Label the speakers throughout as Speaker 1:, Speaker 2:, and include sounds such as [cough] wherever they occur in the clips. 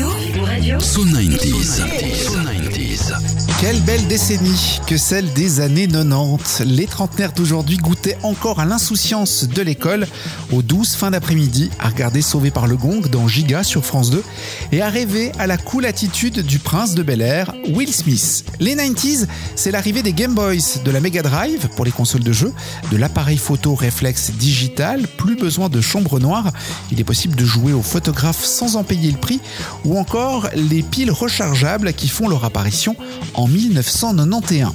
Speaker 1: Radio.
Speaker 2: So 90s. So 90s.
Speaker 3: Quelle belle décennie que celle des années 90. Les trentenaires d'aujourd'hui goûtaient encore à l'insouciance de l'école, aux douces fins d'après-midi, à regarder Sauvé par le Gong dans Giga sur France 2 et à rêver à la cool attitude du prince de Bel Air, Will Smith. Les 90s, c'est l'arrivée des Game Boys, de la Mega Drive pour les consoles de jeu, de l'appareil photo réflexe digital, plus besoin de chambre noire, il est possible de jouer au photographe sans en payer le prix, ou encore les piles rechargeables qui font leur apparition en 1991.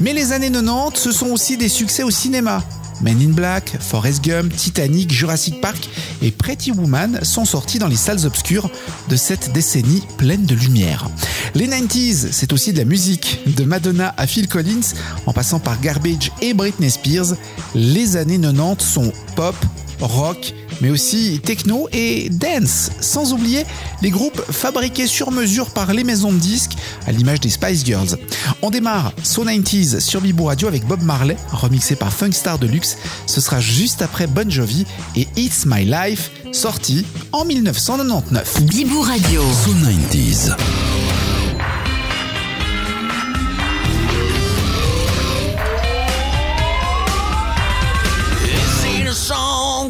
Speaker 3: Mais les années 90, ce sont aussi des succès au cinéma. Men in Black, Forrest Gump, Titanic, Jurassic Park et Pretty Woman sont sortis dans les salles obscures de cette décennie pleine de lumière. Les 90s, c'est aussi de la musique, de Madonna à Phil Collins, en passant par Garbage et Britney Spears. Les années 90 sont pop, rock, mais aussi techno et dance, sans oublier les groupes fabriqués sur mesure par les maisons de disques, à l'image des Spice Girls. On démarre So 90s sur Bibou Radio avec Bob Marley, remixé par Funkstar Deluxe. Ce sera juste après Bon Jovi et It's My Life, sorti en 1999.
Speaker 1: Bibou Radio.
Speaker 2: So 90s.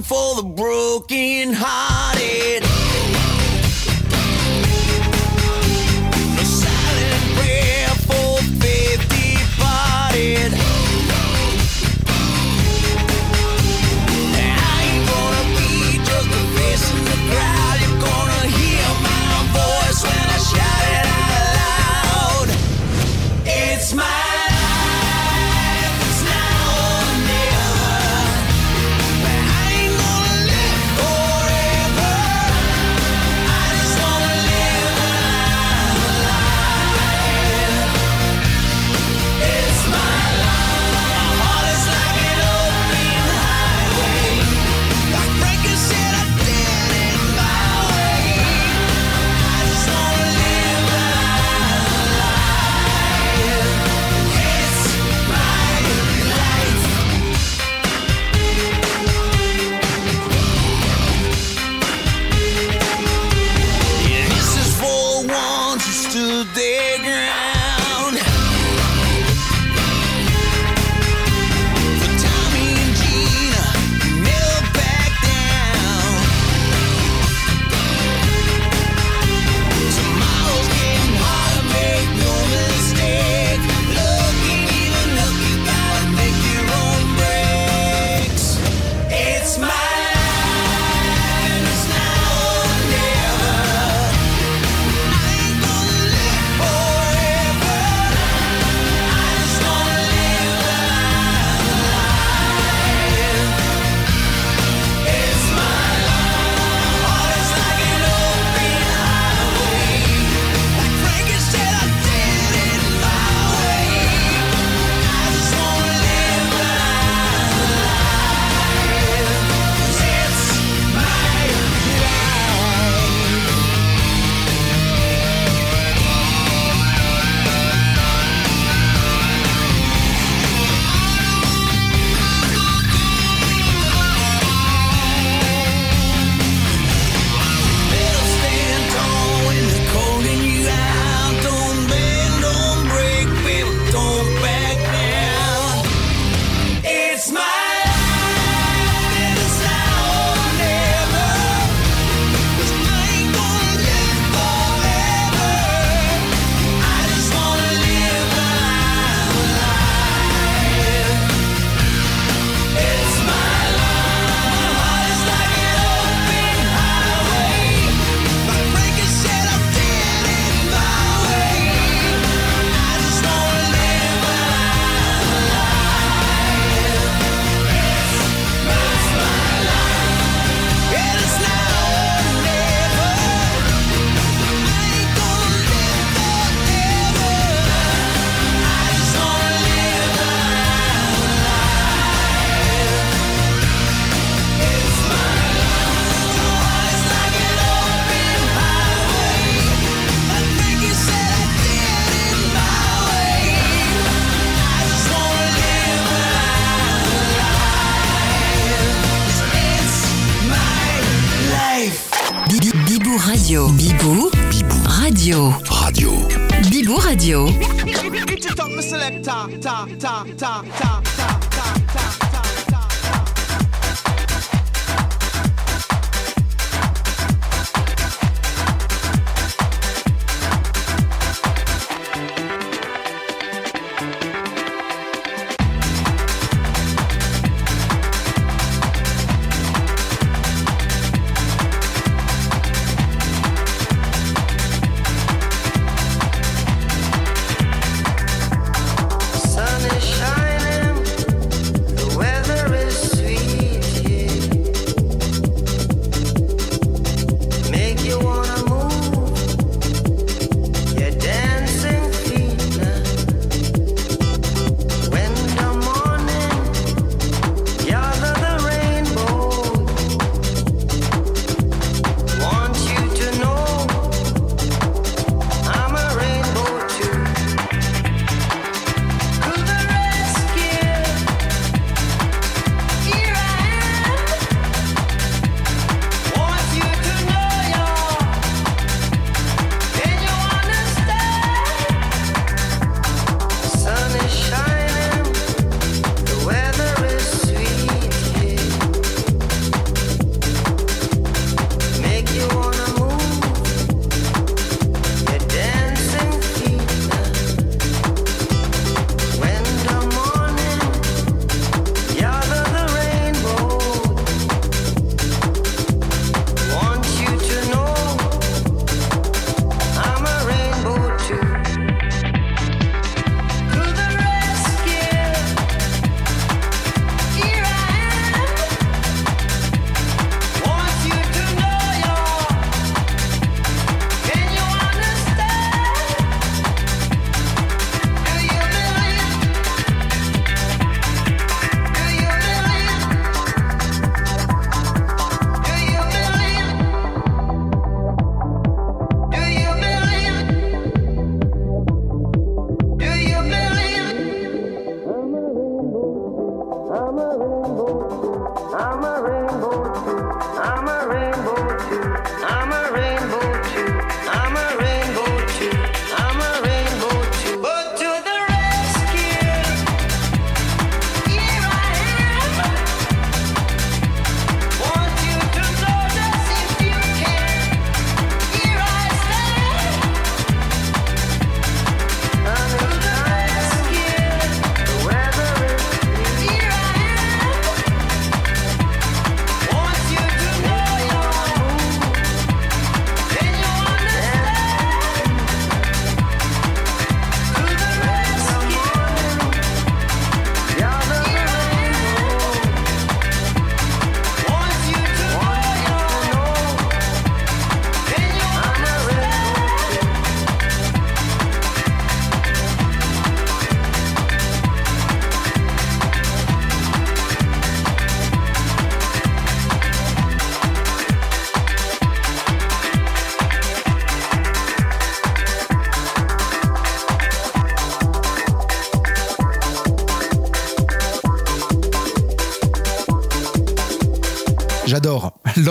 Speaker 4: For the broken hearted.
Speaker 5: Ta, ta,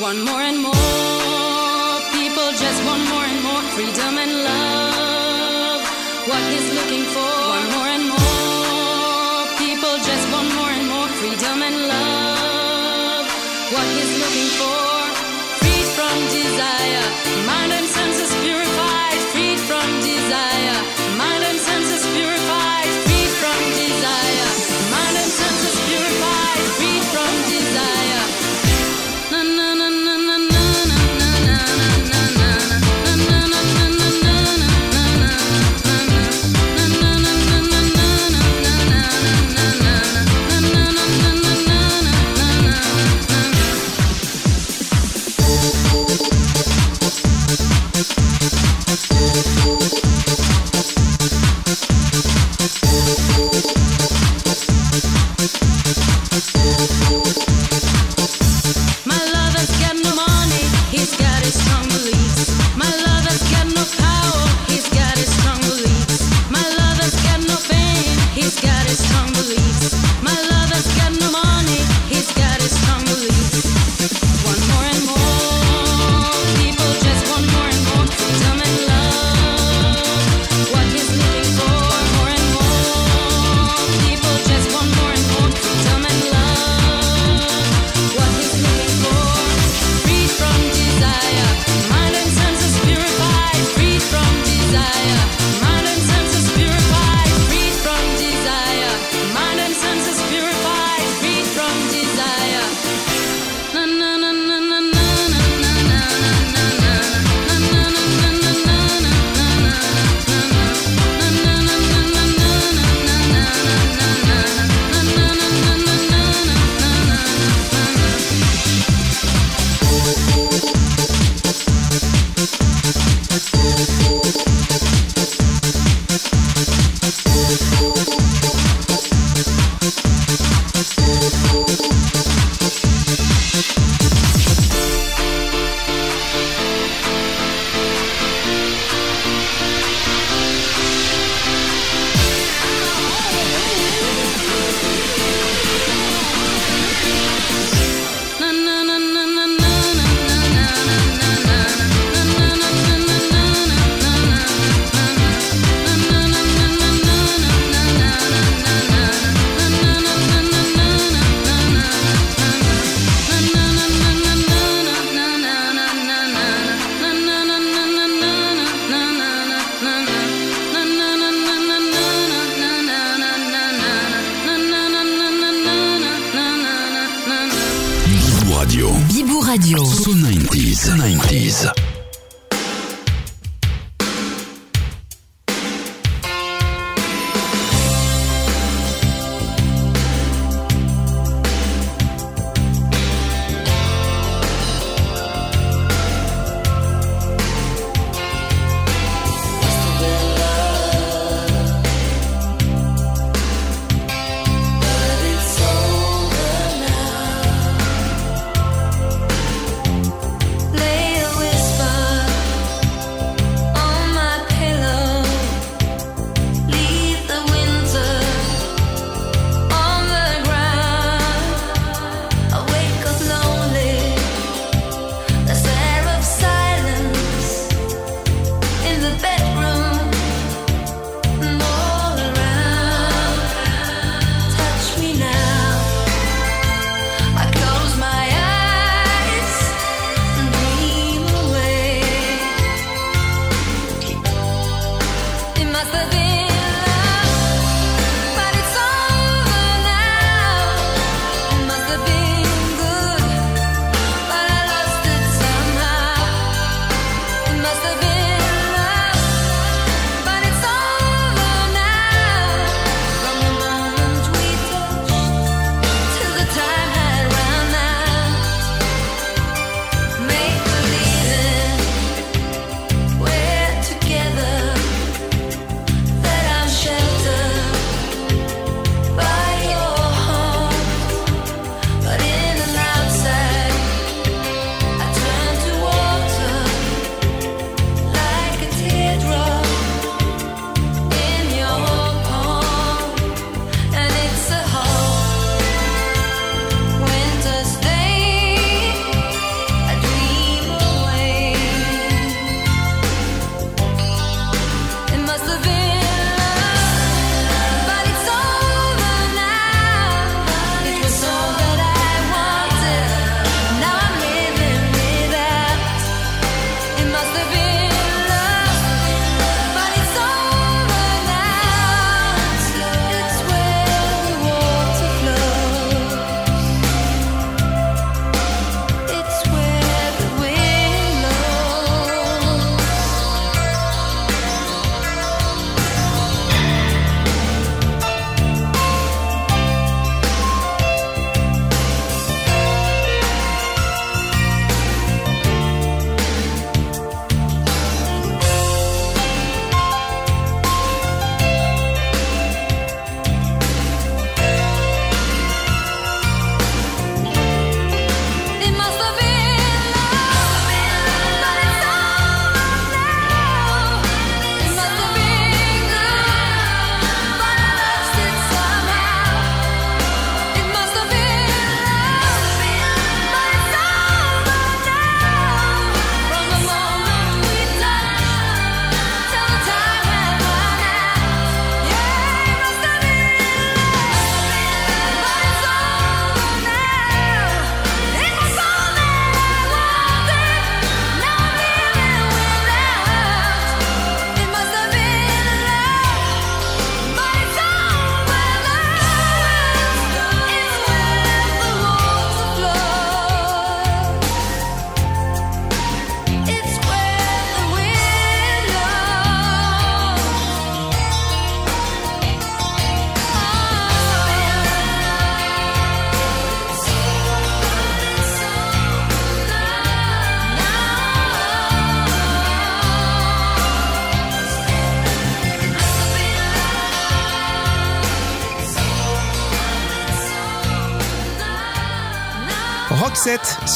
Speaker 6: One more and more, people just want more and more freedom and love. What he's looking for, one more and more, people just want more and more freedom and love. What he's looking for,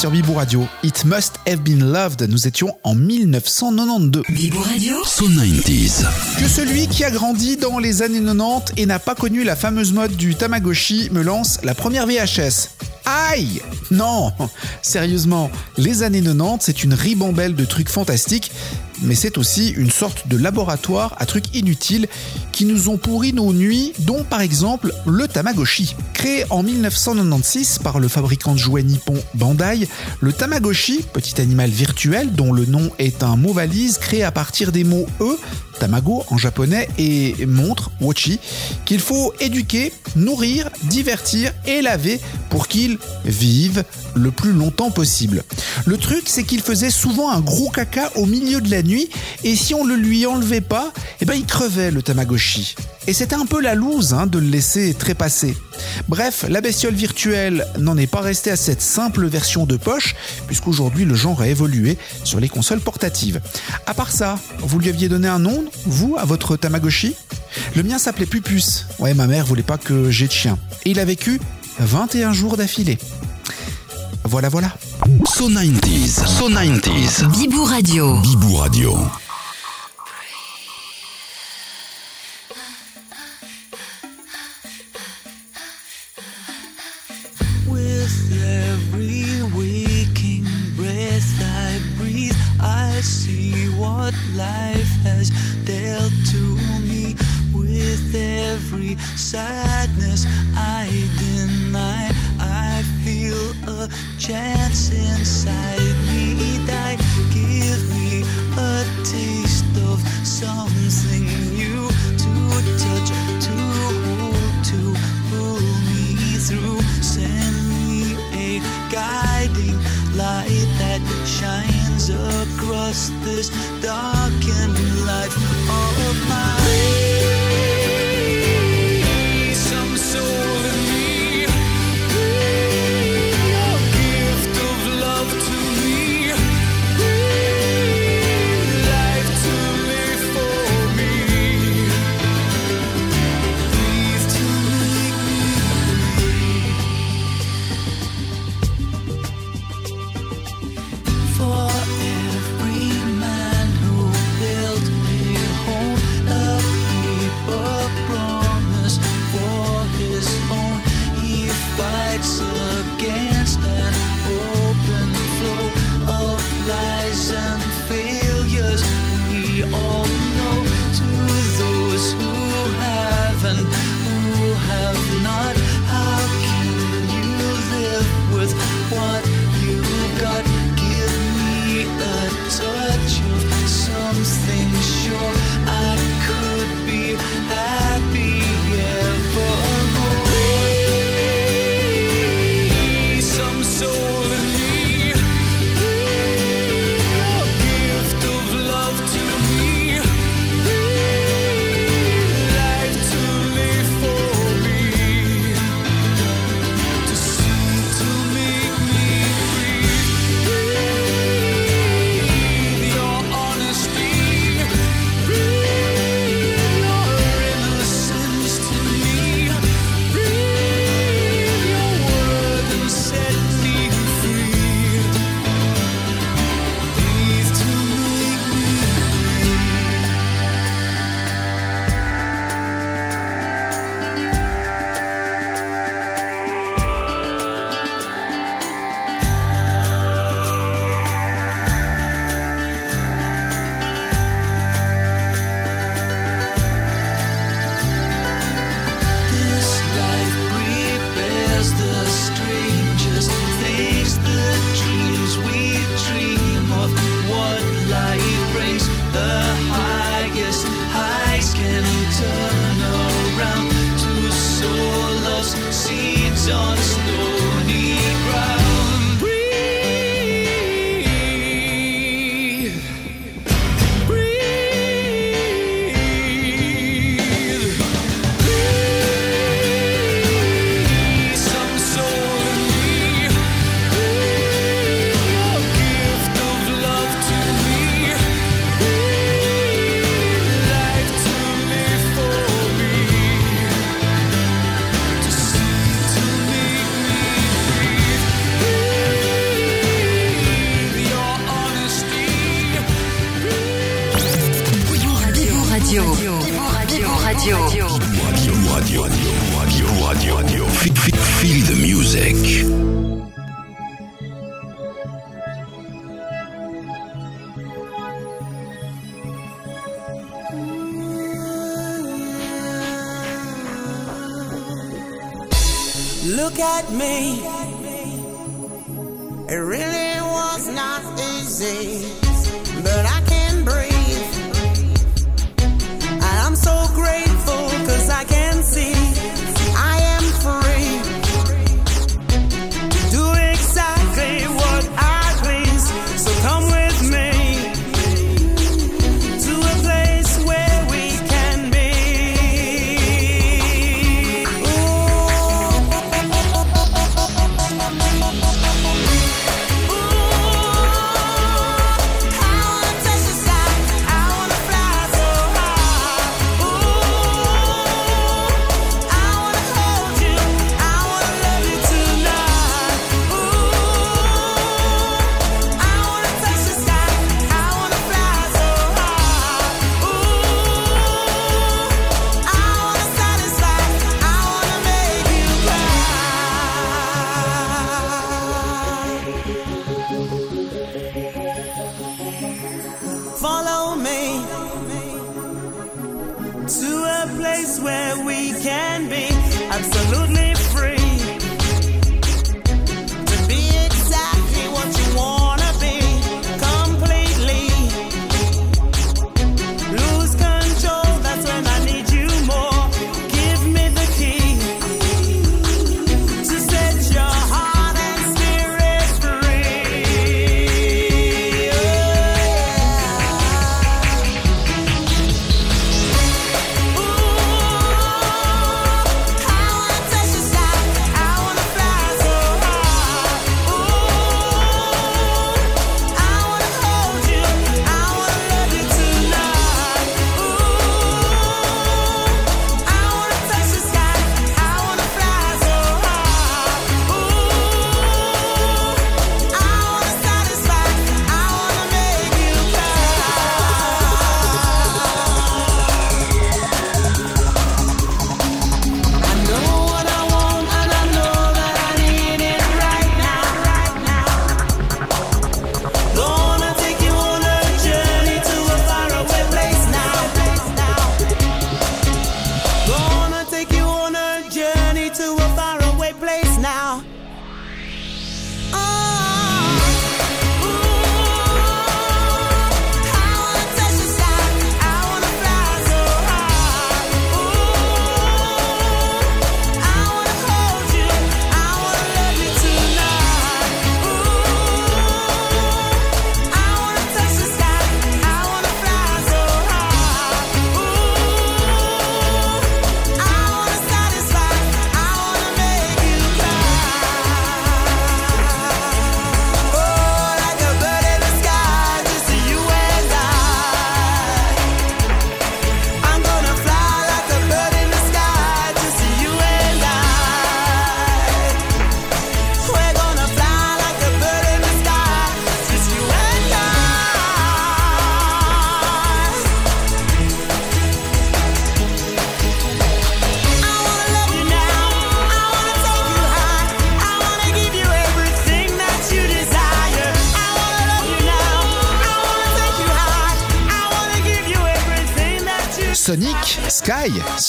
Speaker 3: sur Bibou Radio. It must have been loved. Nous étions en 1992.
Speaker 1: Bibo Radio.
Speaker 2: So 90s.
Speaker 3: Que celui qui a grandi dans les années 90 et n'a pas connu la fameuse mode du Tamagotchi me lance la première VHS. Aïe Non Sérieusement, les années 90, c'est une ribambelle de trucs fantastiques, mais c'est aussi une sorte de laboratoire à trucs inutiles qui nous ont pourri nos nuits, dont par exemple le Tamagotchi. Créé en 1996 par le fabricant de jouets nippon Bandai, le Tamagotchi, petit animal virtuel dont le nom est un mot valise créé à partir des mots E, Tamago en japonais, et montre, Wachi, qu'il faut éduquer, nourrir, divertir et laver pour qu'il vive le plus longtemps possible. Le truc, c'est qu'il faisait souvent un gros caca au milieu de la nuit et si on le lui enlevait pas, eh ben il crevait le Tamagotchi. Et c'était un peu la loose hein, de le laisser trépasser. Bref, la bestiole virtuelle n'en est pas restée à cette simple version de poche, puisqu'aujourd'hui le genre a évolué sur les consoles portatives. À part ça, vous lui aviez donné un nom, vous, à votre Tamagotchi? Le mien s'appelait Pupus. Ouais, ma mère voulait pas que j'ai de chien. Et il a vécu 21 jours d'affilée. Voilà, voilà.
Speaker 2: So 90s. So 90s.
Speaker 1: Bibo Radio.
Speaker 2: Bibou Radio.
Speaker 7: With every waking breath I breathe, I see what life has dealt to me. With every sadness I deny, a chance inside me that give me a taste of something new to touch, to hold, to pull me through. Send me a guiding light that shines across this darkened life of mine.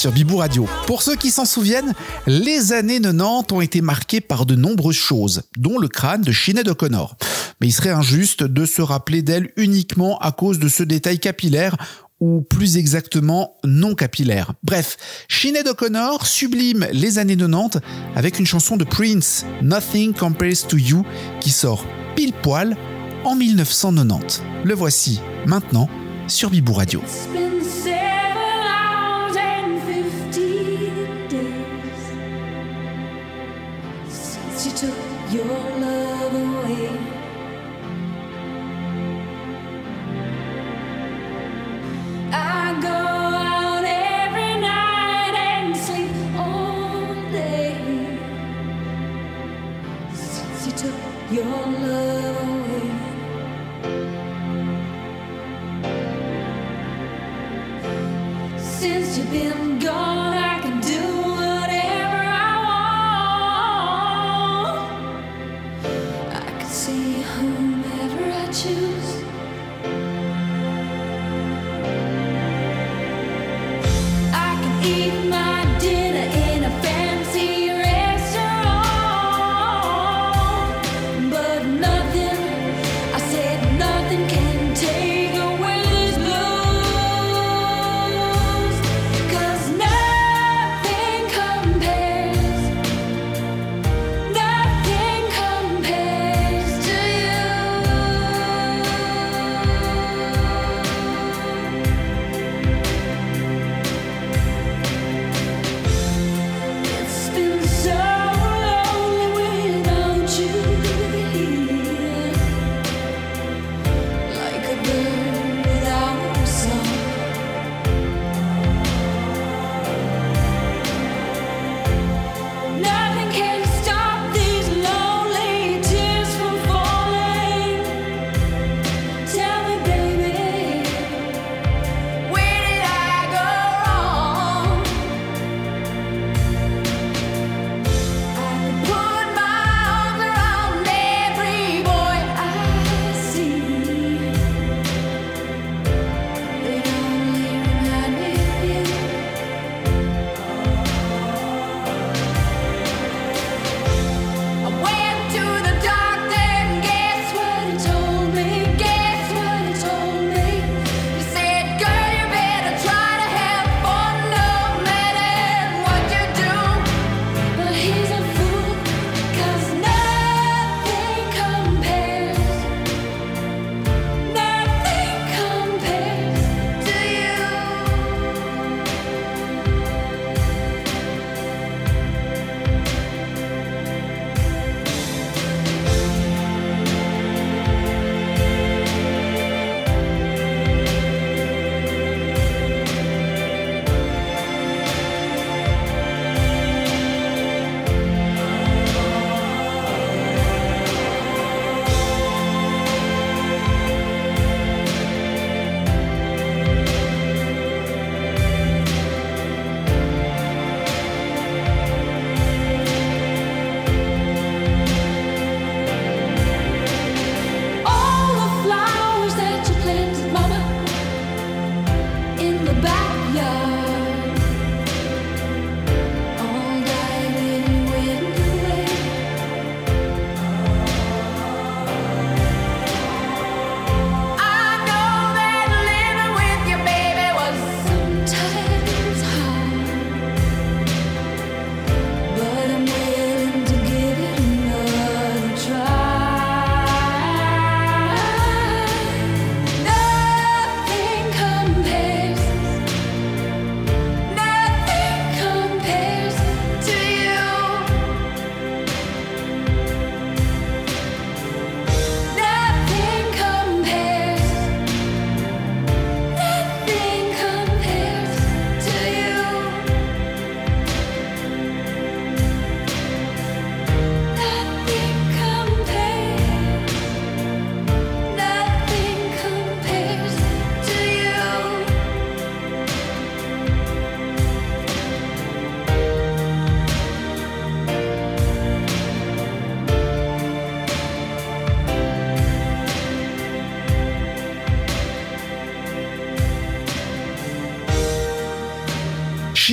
Speaker 3: sur Radio. Pour ceux qui s'en souviennent, les années 90 ont été marquées par de nombreuses choses, dont le crâne de Sinead O'Connor. Mais il serait injuste de se rappeler d'elle uniquement à cause de ce détail capillaire ou plus exactement non capillaire. Bref, Sinead O'Connor sublime les années 90 avec une chanson de Prince, Nothing Compares to You, qui sort pile poil en 1990. Le voici maintenant sur Bibou Radio.
Speaker 8: Been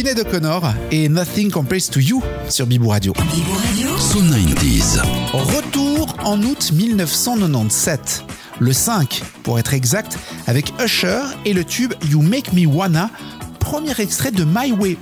Speaker 3: Sinead O'Connor et Nothing Compares to You sur Bibou Radio.
Speaker 2: So 90s.
Speaker 3: Retour en août 1997, le 5 pour être exact, avec Usher et le tube You Make Me Wanna, premier extrait de My Way.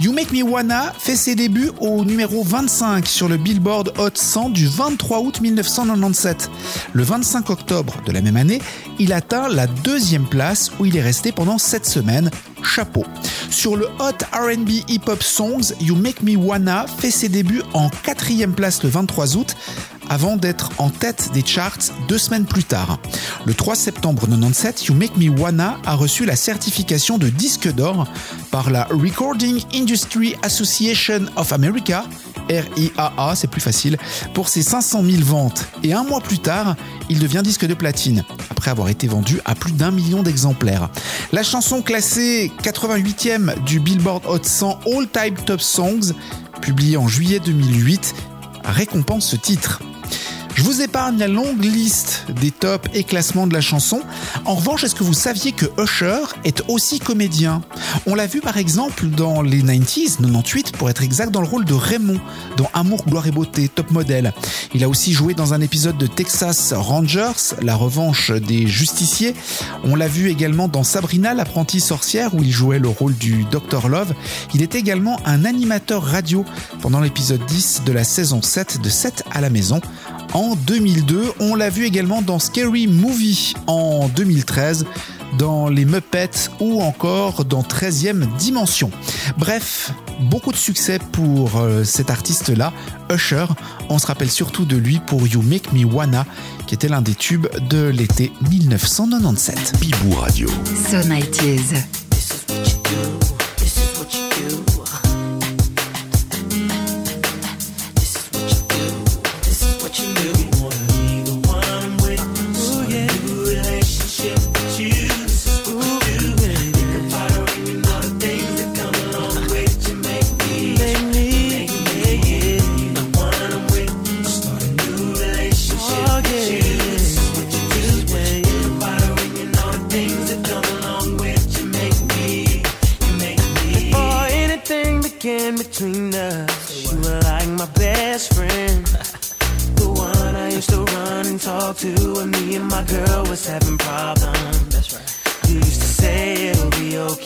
Speaker 3: You Make Me Wanna fait ses débuts au numéro 25 sur le Billboard Hot 100 du 23 août 1997. Le 25 octobre de la même année, il atteint la deuxième place où il est resté pendant 7 semaines. Chapeau. Sur le Hot RB Hip Hop Songs, You Make Me Wanna fait ses débuts en quatrième place le 23 août avant d'être en tête des charts deux semaines plus tard. Le 3 septembre 97, You Make Me Wanna a reçu la certification de disque d'or par la Recording Industry Association of America RIAA, c'est plus facile, pour ses 500 000 ventes. Et un mois plus tard, il devient disque de platine, après avoir été vendu à plus d'un million d'exemplaires. La chanson classée 88e du Billboard Hot 100 All Time Top Songs, publiée en juillet 2008, récompense ce titre. Je vous épargne la longue liste des tops et classements de la chanson. En revanche, est-ce que vous saviez que Usher est aussi comédien? On l'a vu par exemple dans les 90s, 98 pour être exact, dans le rôle de Raymond dans Amour, gloire et beauté, top modèle. Il a aussi joué dans un épisode de Texas Rangers, la revanche des justiciers. On l'a vu également dans Sabrina, l'apprentie sorcière, où il jouait le rôle du Dr Love. Il est également un animateur radio pendant l'épisode 10 de la saison 7 de 7 à la maison en 2002. On l'a vu également dans Scary Movie en 2013 dans les Muppets ou encore dans 13e Dimension. Bref, beaucoup de succès pour euh, cet artiste-là, Usher. On se rappelle surtout de lui pour You Make Me Wanna, qui était l'un des tubes de l'été 1997.
Speaker 2: Bibou Radio.
Speaker 5: So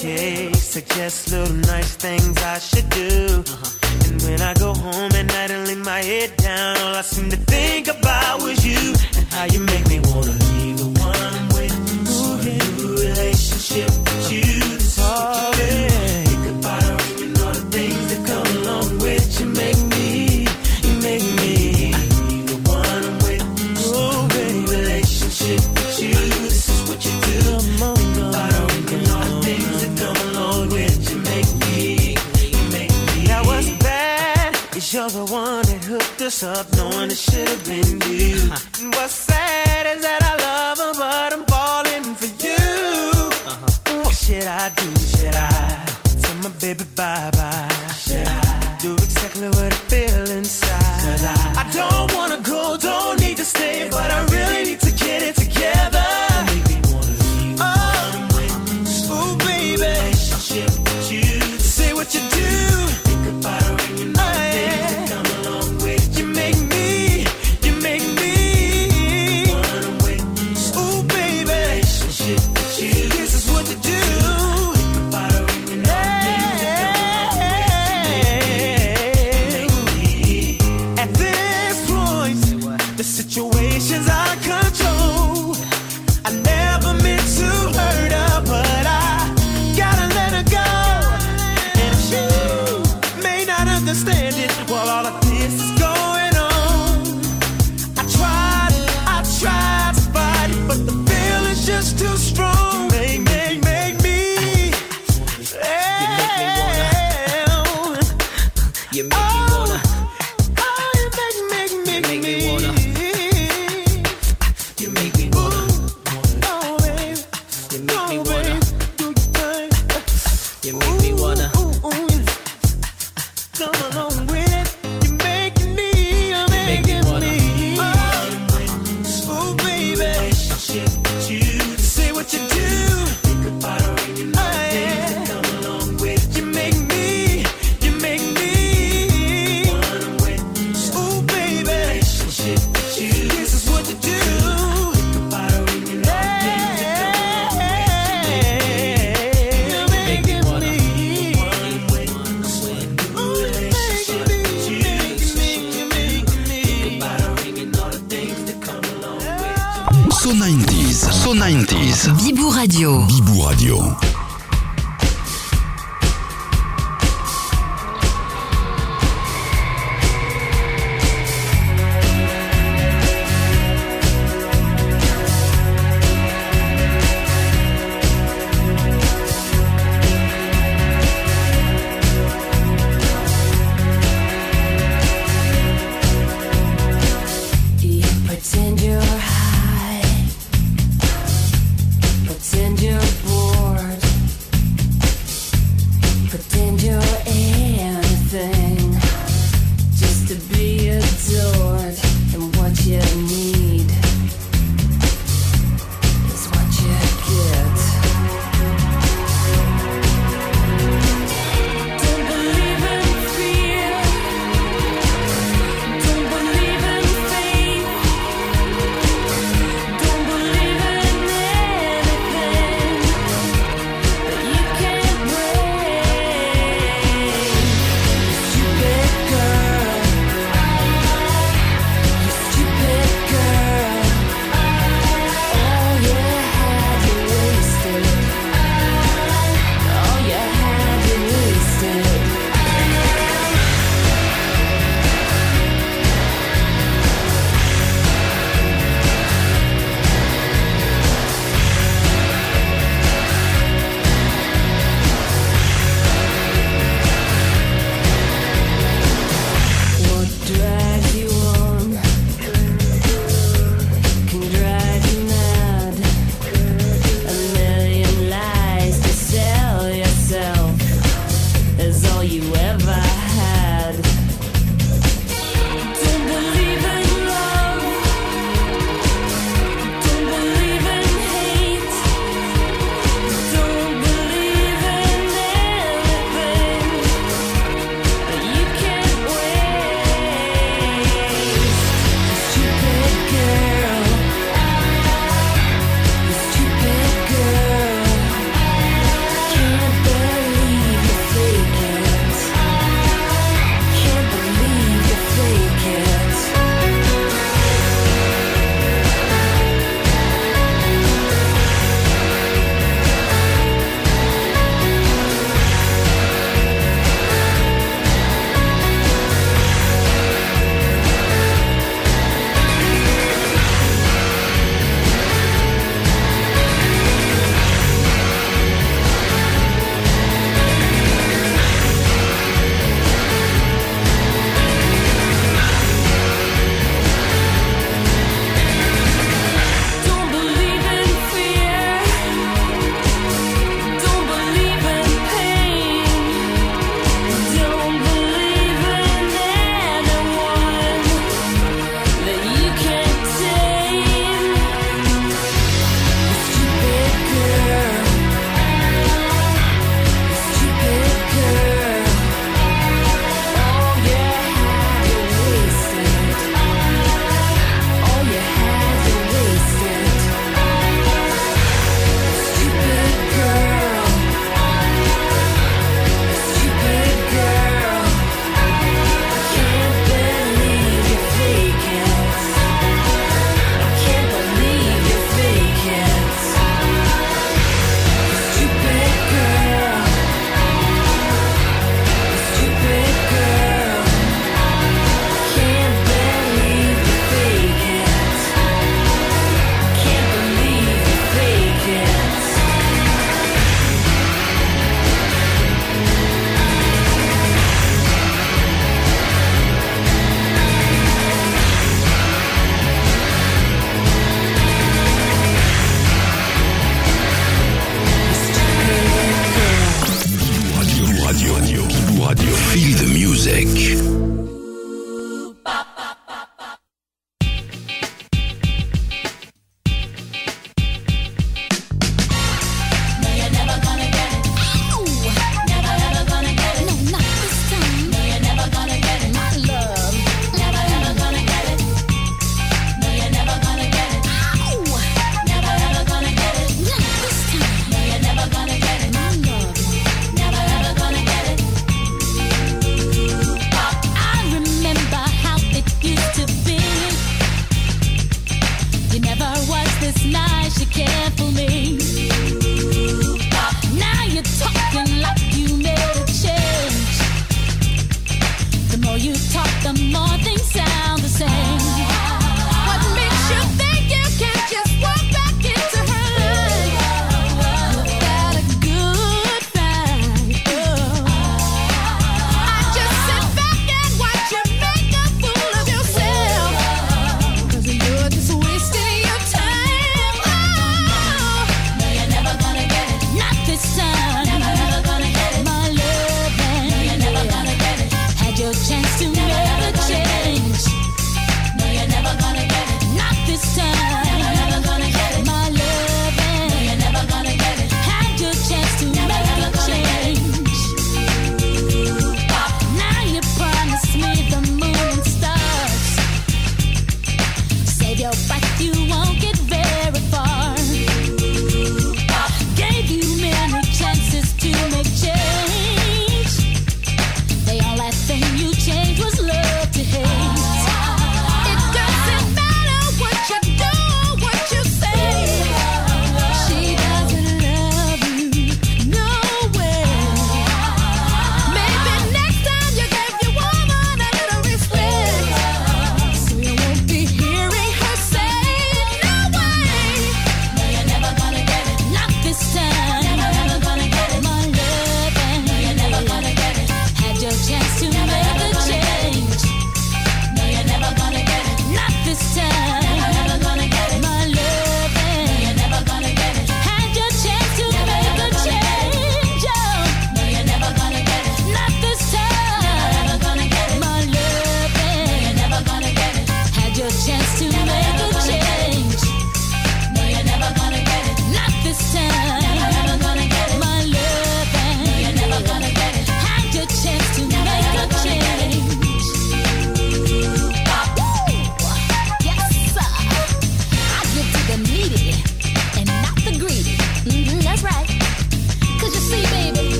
Speaker 7: okay, suggest little nice things I should do. Uh-huh. And when I go home at night and lay my head down, all I seem to think about was you and how you make me wanna leave the one I'm with. New relationship the one that hooked us up, knowing it should have been you. Uh-huh. And what's sad is that I love her, but I'm falling for you. Uh-huh. What should I do? Should I tell my baby bye bye? Should I do exactly what I feel inside? Should I? I don't wanna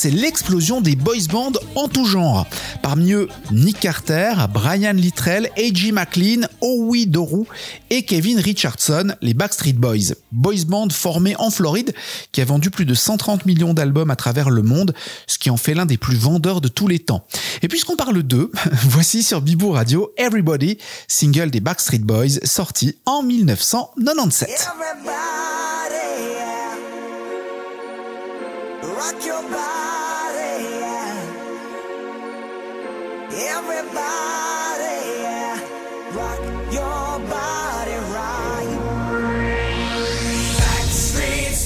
Speaker 3: c'est l'explosion des boys bands en tout genre. Parmi eux, Nick Carter, Brian Littrell, A.G. McLean, Howie Doru et Kevin Richardson, les Backstreet Boys. Boys band formé en Floride qui a vendu plus de 130 millions d'albums à travers le monde, ce qui en fait l'un des plus vendeurs de tous les temps. Et puisqu'on parle d'eux, [laughs] voici sur Bibou Radio Everybody, single des Backstreet Boys sorti en 1997.
Speaker 9: Everybody, rock your body right. Back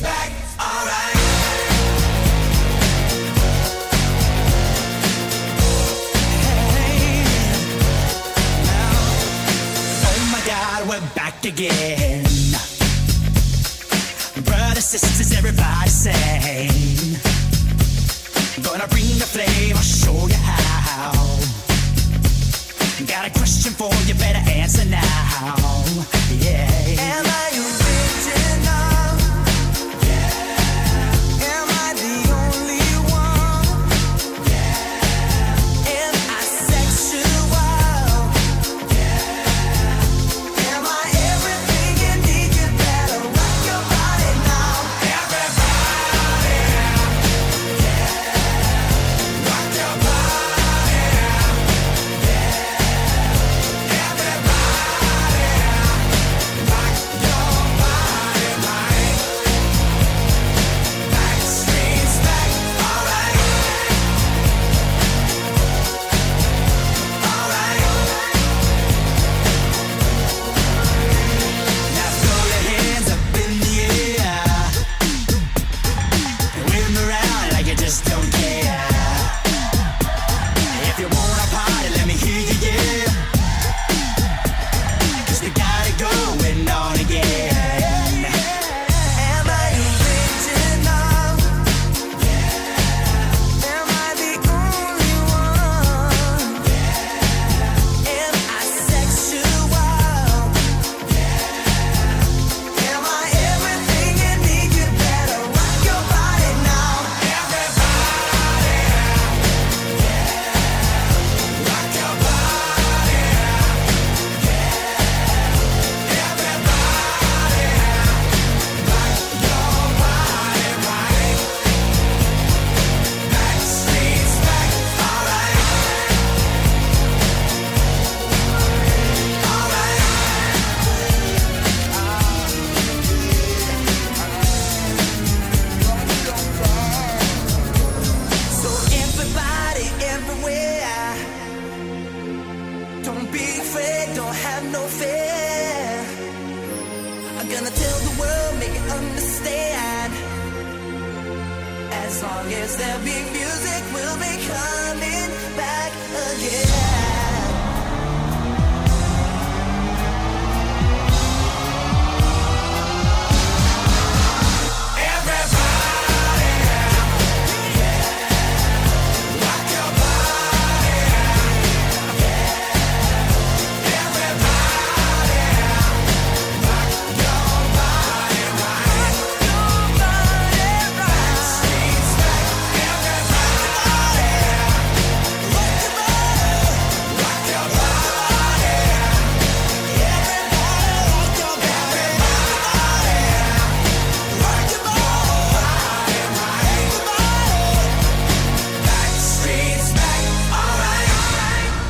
Speaker 9: back, alright. Oh my God, we're back again. Brothers, sisters, everybody say. you better answer now. Yeah.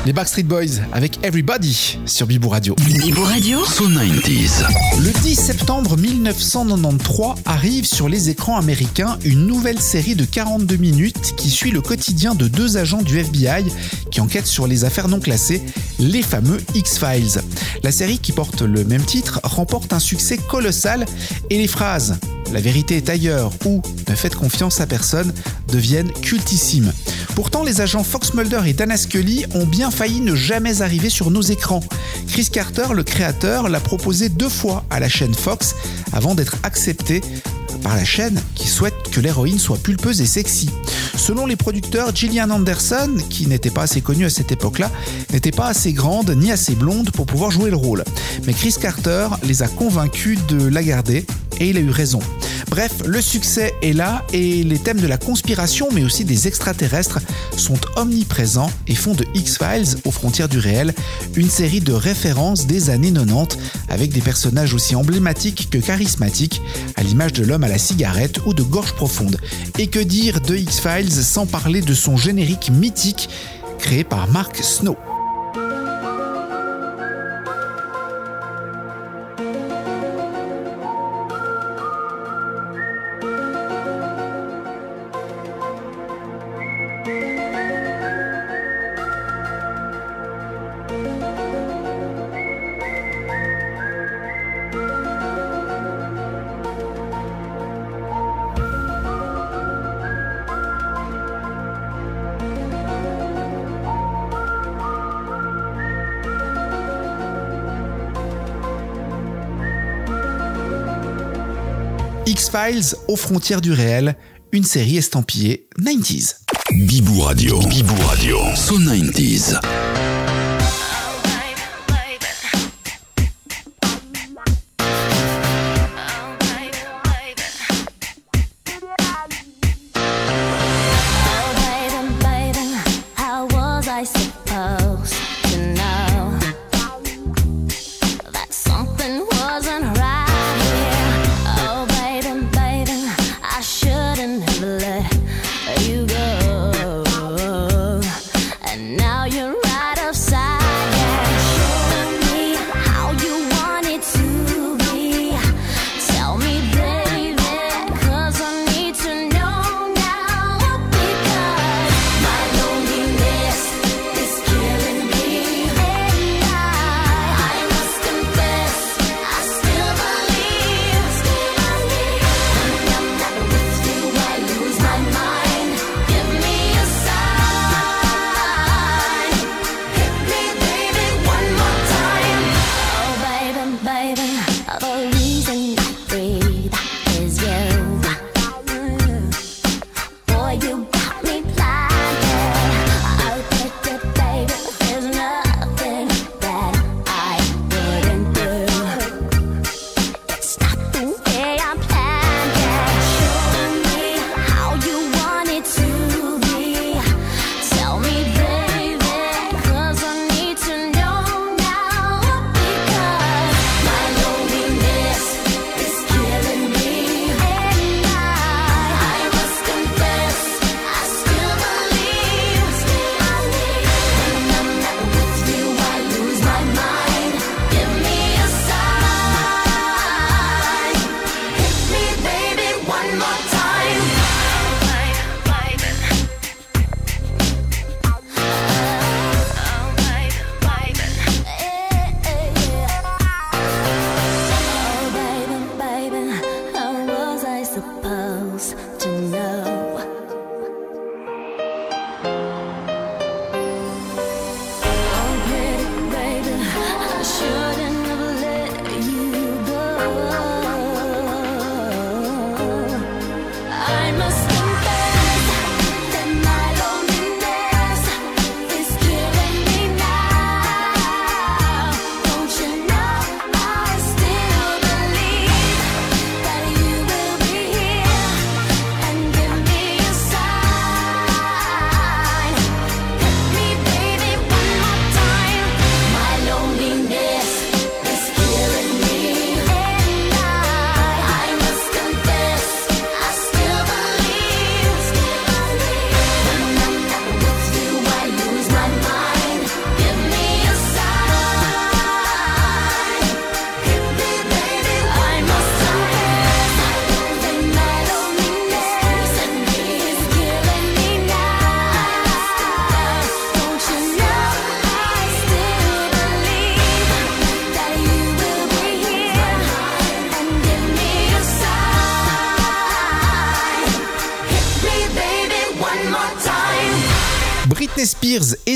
Speaker 3: Les Backstreet Boys avec Everybody sur Bibou Radio.
Speaker 1: Bibo Radio,
Speaker 2: So 90s.
Speaker 3: Le 10 septembre 1993 arrive sur les écrans américains une nouvelle série de 42 minutes qui suit le quotidien de deux agents du FBI qui enquêtent sur les affaires non classées, les fameux X-Files. La série qui porte le même titre remporte un succès colossal et les phrases la vérité est ailleurs ou ne faites confiance à personne deviennent cultissimes. Pourtant, les agents Fox Mulder et Dana Scully ont bien failli ne jamais arriver sur nos écrans. Chris Carter, le créateur, l'a proposé deux fois à la chaîne Fox avant d'être accepté par la chaîne qui souhaite que l'héroïne soit pulpeuse et sexy. Selon les producteurs, Gillian Anderson, qui n'était pas assez connue à cette époque-là, n'était pas assez grande ni assez blonde pour pouvoir jouer le rôle. Mais Chris Carter les a convaincus de la garder et il a eu raison. Bref, le succès est là et les thèmes de la conspiration mais aussi des extraterrestres sont omniprésents et font de X-Files aux frontières du réel une série de références des années 90 avec des personnages aussi emblématiques que charismatiques à l'image de l'homme à la cigarette ou de gorge profonde. Et que dire de X-Files sans parler de son générique mythique créé par Mark Snow? X-Files aux frontières du réel, une série estampillée 90s.
Speaker 2: Bibou Radio. Bibou Radio. So 90s.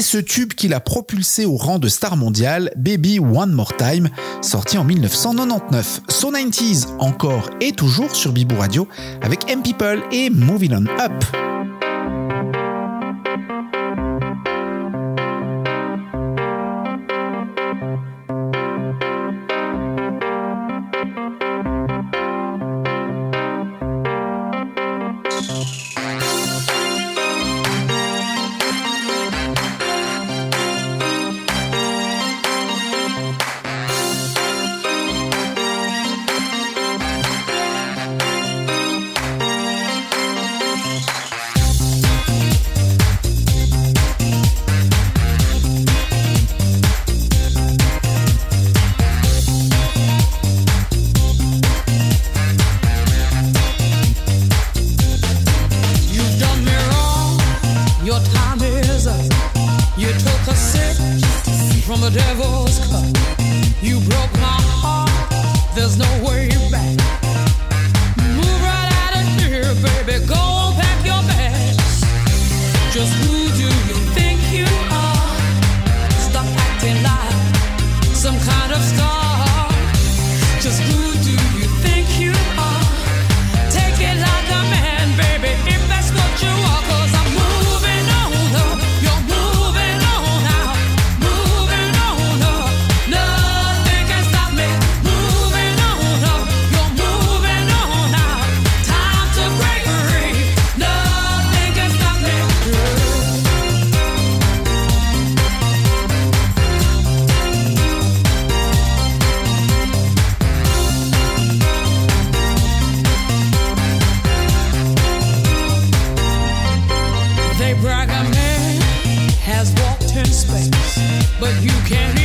Speaker 6: ce tube qui l'a propulsé au rang de star mondiale, Baby One More Time, sorti en 1999. So 90s encore et toujours sur Bibou Radio avec M People et Moving On Up.
Speaker 10: but you can't